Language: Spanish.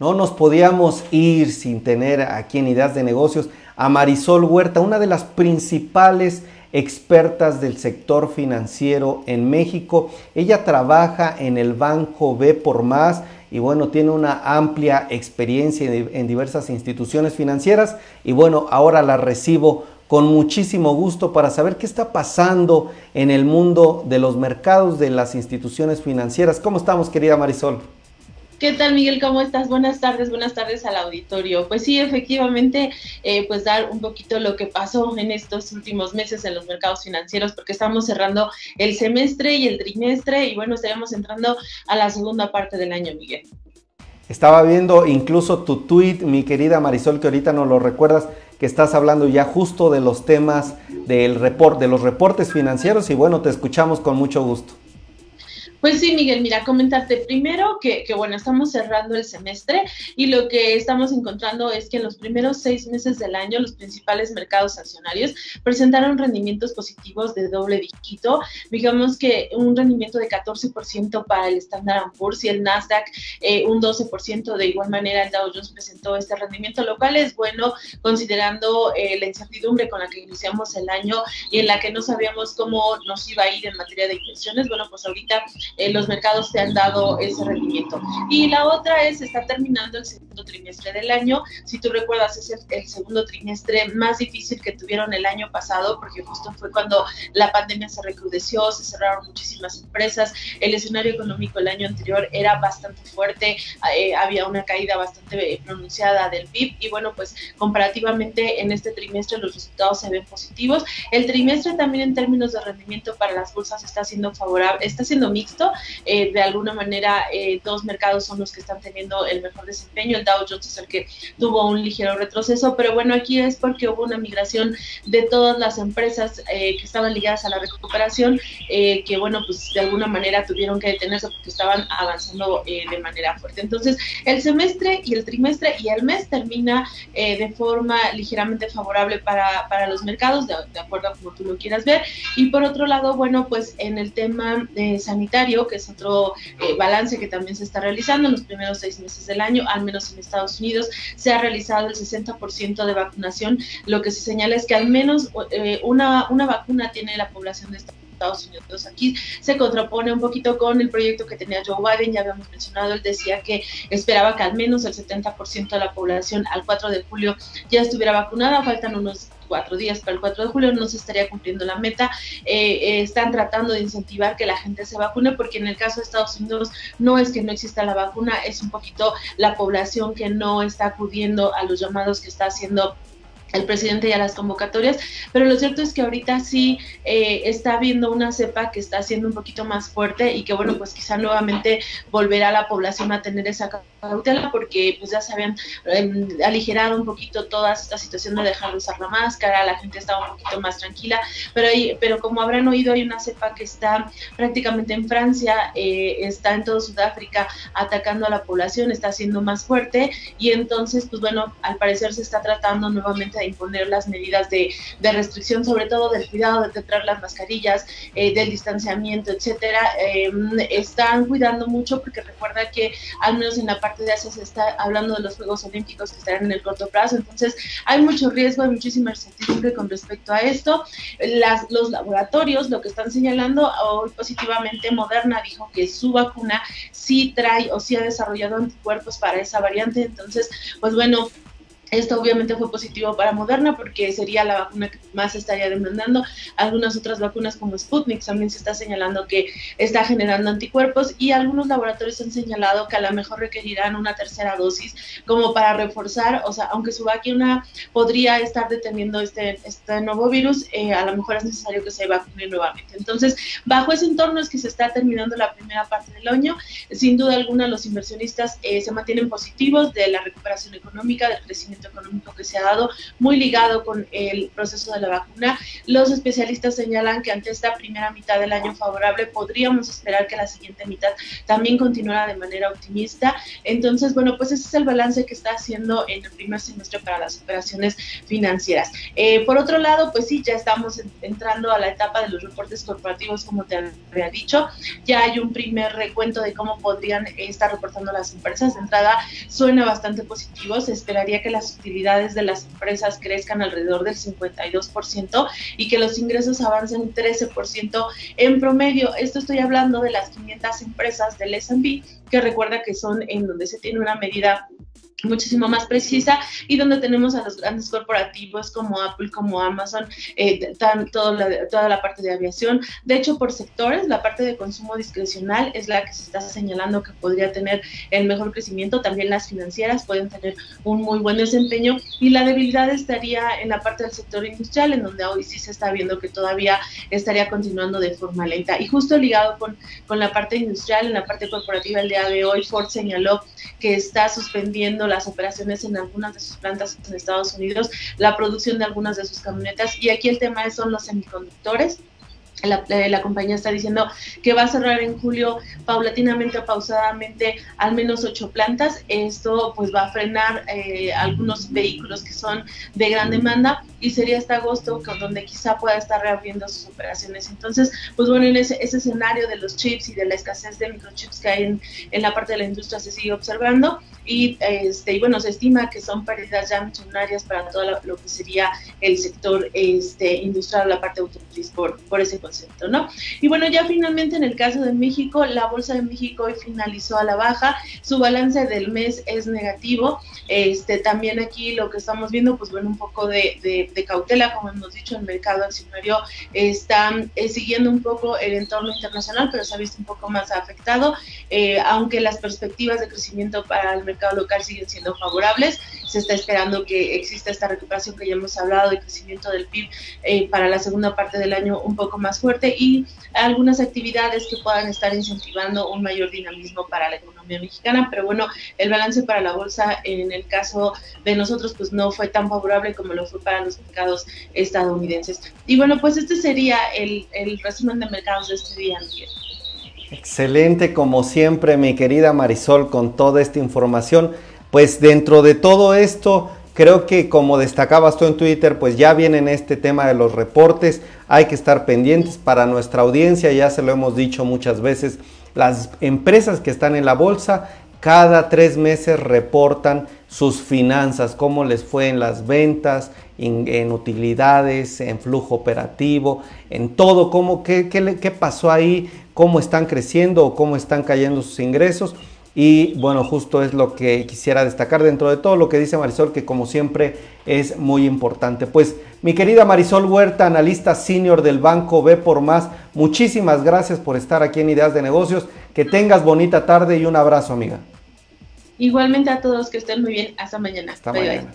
No nos podíamos ir sin tener aquí en Ideas de Negocios a Marisol Huerta, una de las principales expertas del sector financiero en México. Ella trabaja en el Banco B por Más y bueno, tiene una amplia experiencia en diversas instituciones financieras y bueno, ahora la recibo con muchísimo gusto para saber qué está pasando en el mundo de los mercados de las instituciones financieras. ¿Cómo estamos, querida Marisol? ¿Qué tal, Miguel? ¿Cómo estás? Buenas tardes, buenas tardes al auditorio. Pues sí, efectivamente, eh, pues dar un poquito lo que pasó en estos últimos meses en los mercados financieros, porque estamos cerrando el semestre y el trimestre y bueno, estaremos entrando a la segunda parte del año, Miguel. Estaba viendo incluso tu tweet, mi querida Marisol, que ahorita no lo recuerdas, que estás hablando ya justo de los temas del de los reportes financieros y bueno, te escuchamos con mucho gusto. Pues sí, Miguel, mira, comentarte primero que, bueno, estamos cerrando el semestre y lo que estamos encontrando es que en los primeros seis meses del año los principales mercados accionarios presentaron rendimientos positivos de doble dígito, digamos que un rendimiento de 14% para el Standard Poor's y el Nasdaq eh, un 12%, de igual manera el Dow Jones presentó este rendimiento, lo cual es bueno considerando eh, la incertidumbre con la que iniciamos el año y en la que no sabíamos cómo nos iba a ir en materia de inversiones, bueno, pues ahorita eh, los mercados te han dado ese rendimiento. Y la otra es, está terminando el segundo trimestre del año. Si tú recuerdas, es el, segundo trimestre más difícil que tuvieron el año pasado, porque justo fue cuando la pandemia se recrudeció, se cerraron muchísimas empresas, el escenario económico el año anterior era bastante fuerte, eh, había una caída bastante pronunciada del PIB y bueno, pues comparativamente en este trimestre los resultados se ven positivos. El trimestre también en términos de rendimiento para las bolsas está siendo favorable, está siendo mixto eh, de alguna manera, eh, dos mercados son los que están teniendo el mejor desempeño. El Dow Jones es el que tuvo un ligero retroceso, pero bueno, aquí es porque hubo una migración de todas las empresas eh, que estaban ligadas a la recuperación, que bueno, pues de alguna manera tuvieron que detenerse porque estaban avanzando de manera fuerte. Entonces, el semestre y el trimestre y el mes termina de forma ligeramente favorable para, para los mercados, de, acuerdo a como tú lo quieras ver. Y por otro lado, bueno, pues en el tema sanitario, que es otro eh, balance que también se está realizando en los primeros seis meses del año, al menos en Estados Unidos, se ha realizado el 60% de vacunación. Lo que se señala es que al menos eh, una, una vacuna tiene la población de Estados Unidos. Aquí se contrapone un poquito con el proyecto que tenía Joe Biden, ya habíamos mencionado, él decía que esperaba que al menos el 70% de la población al 4 de julio ya estuviera vacunada, faltan unos cuatro días para el 4 de julio, no se estaría cumpliendo la meta. Eh, eh, están tratando de incentivar que la gente se vacune, porque en el caso de Estados Unidos no es que no exista la vacuna, es un poquito la población que no está acudiendo a los llamados que está haciendo el presidente y a las convocatorias, pero lo cierto es que ahorita sí eh, está habiendo una cepa que está siendo un poquito más fuerte y que bueno, pues quizá nuevamente volverá la población a tener esa cautela porque pues ya se habían em, aligerado un poquito toda esta situación de dejar de usar la máscara, la gente estaba un poquito más tranquila, pero, pero como habrán oído hay una cepa que está prácticamente en Francia, eh, está en todo Sudáfrica atacando a la población, está siendo más fuerte y entonces pues bueno, al parecer se está tratando nuevamente de imponer las medidas de, restricción, sobre todo del cuidado de traer las mascarillas, eh, del distanciamiento, etcétera, em, están cuidando mucho porque recuerda que al menos en la parte de Asia se está hablando de los Juegos Olímpicos que estarán en el corto plazo, entonces hay mucho riesgo, hay muchísima incertidumbre con respecto a esto. Las, los laboratorios lo que están señalando hoy positivamente, Moderna dijo que su vacuna sí trae o sí ha desarrollado anticuerpos para esa variante, entonces, pues bueno, esto obviamente fue positivo para Moderna porque sería la vacuna que más estaría demandando. Algunas otras vacunas como Sputnik también se está señalando que está generando anticuerpos y algunos laboratorios han señalado que a lo mejor requerirán una tercera dosis como para reforzar, o sea, aunque su vacuna podría estar deteniendo este, este nuevo virus, eh, a lo mejor es necesario que se vacune nuevamente. Entonces, bajo ese entorno es que se está terminando la primera parte del año. Sin duda alguna, los inversionistas eh, se mantienen positivos de la recuperación económica, del crecimiento económico que se ha dado, muy ligado con el proceso de la vacuna. Los especialistas señalan que ante esta primera mitad del año favorable podríamos esperar que la siguiente mitad también continuara de manera optimista. Entonces, bueno, pues ese es el balance que está haciendo en el primer semestre para las operaciones financieras. Eh, por otro lado, pues sí, ya estamos entrando a la etapa de los reportes corporativos, como te había dicho. Ya hay un primer recuento de cómo podrían estar reportando las empresas. De entrada, suena bastante positivo. Se esperaría que las utilidades de las empresas crezcan alrededor del 52% y que los ingresos avancen 13% en promedio. Esto estoy hablando de las 500 empresas del S&P, que recuerda que son en donde se tiene una medida muchísimo más precisa y donde tenemos a los grandes corporativos como Apple, como Amazon, eh, toda, la, toda la parte de aviación. De hecho, por sectores, la parte de consumo discrecional es la que se está señalando que podría tener el mejor crecimiento. También las financieras pueden tener un muy buen desempeño y la debilidad estaría en la parte del sector industrial, en donde hoy sí se está viendo que todavía estaría continuando de forma lenta. Y justo ligado con, con la parte industrial, en la parte corporativa, el día de hoy Ford señaló que está suspendiendo las operaciones en algunas de sus plantas en Estados Unidos, la producción de algunas de sus camionetas y aquí el tema son los semiconductores eh, la, compañía está diciendo que va a cerrar en julio paulatinamente o pausadamente al menos ocho plantas. Esto pues va a frenar eh, algunos vehículos que son de gran demanda y sería hasta agosto donde quizá pueda estar reabriendo sus operaciones. Entonces, pues bueno, en ese, escenario de los chips y de la escasez de microchips que hay en, en la parte de la industria se sigue observando y, este, y bueno, se estima que son pérdidas ya millonarias para todo lo, que sería el sector este, industrial, la parte automotriz por, por ese ¿no? Y bueno, ya finalmente en el caso de México, la Bolsa de México hoy finalizó a la baja, su balance del mes es negativo, este, también aquí lo que estamos viendo, pues bueno, un poco de, de, cautela, como hemos dicho, el mercado accionario está eh, siguiendo un poco el entorno internacional, pero se ha visto un poco más afectado, eh, aunque las perspectivas de crecimiento para el mercado local siguen siendo favorables. Se está esperando que exista esta recuperación que ya hemos hablado de crecimiento del PIB eh, para la segunda parte del año un poco más fuerte y algunas actividades que puedan estar incentivando un mayor dinamismo para la economía mexicana. Pero bueno, el balance para la bolsa en el caso de nosotros pues no fue tan favorable como lo fue para los mercados estadounidenses. Y bueno, pues este sería el, el resumen de mercados de este día, Miguel. Excelente, como siempre, mi querida Marisol, con toda esta información. Pues dentro de todo esto, creo que como destacabas tú en Twitter, pues ya vienen este tema de los reportes. Hay que estar pendientes para nuestra audiencia, ya se lo hemos dicho muchas veces. Las empresas que están en la bolsa cada tres meses reportan sus finanzas, cómo les fue en las ventas, en, utilidades, en flujo operativo, en todo, cómo, qué, qué, qué pasó ahí, cómo están creciendo o cómo están cayendo sus ingresos. Y bueno, justo es lo que quisiera destacar dentro de todo lo que dice Marisol, que como siempre es muy importante. Pues mi querida Marisol Huerta, analista senior del banco B por Más, muchísimas gracias por estar aquí en Ideas de Negocios. Que tengas bonita tarde y un abrazo, amiga. Igualmente a todos que estén muy bien. Hasta mañana. Hasta mañana.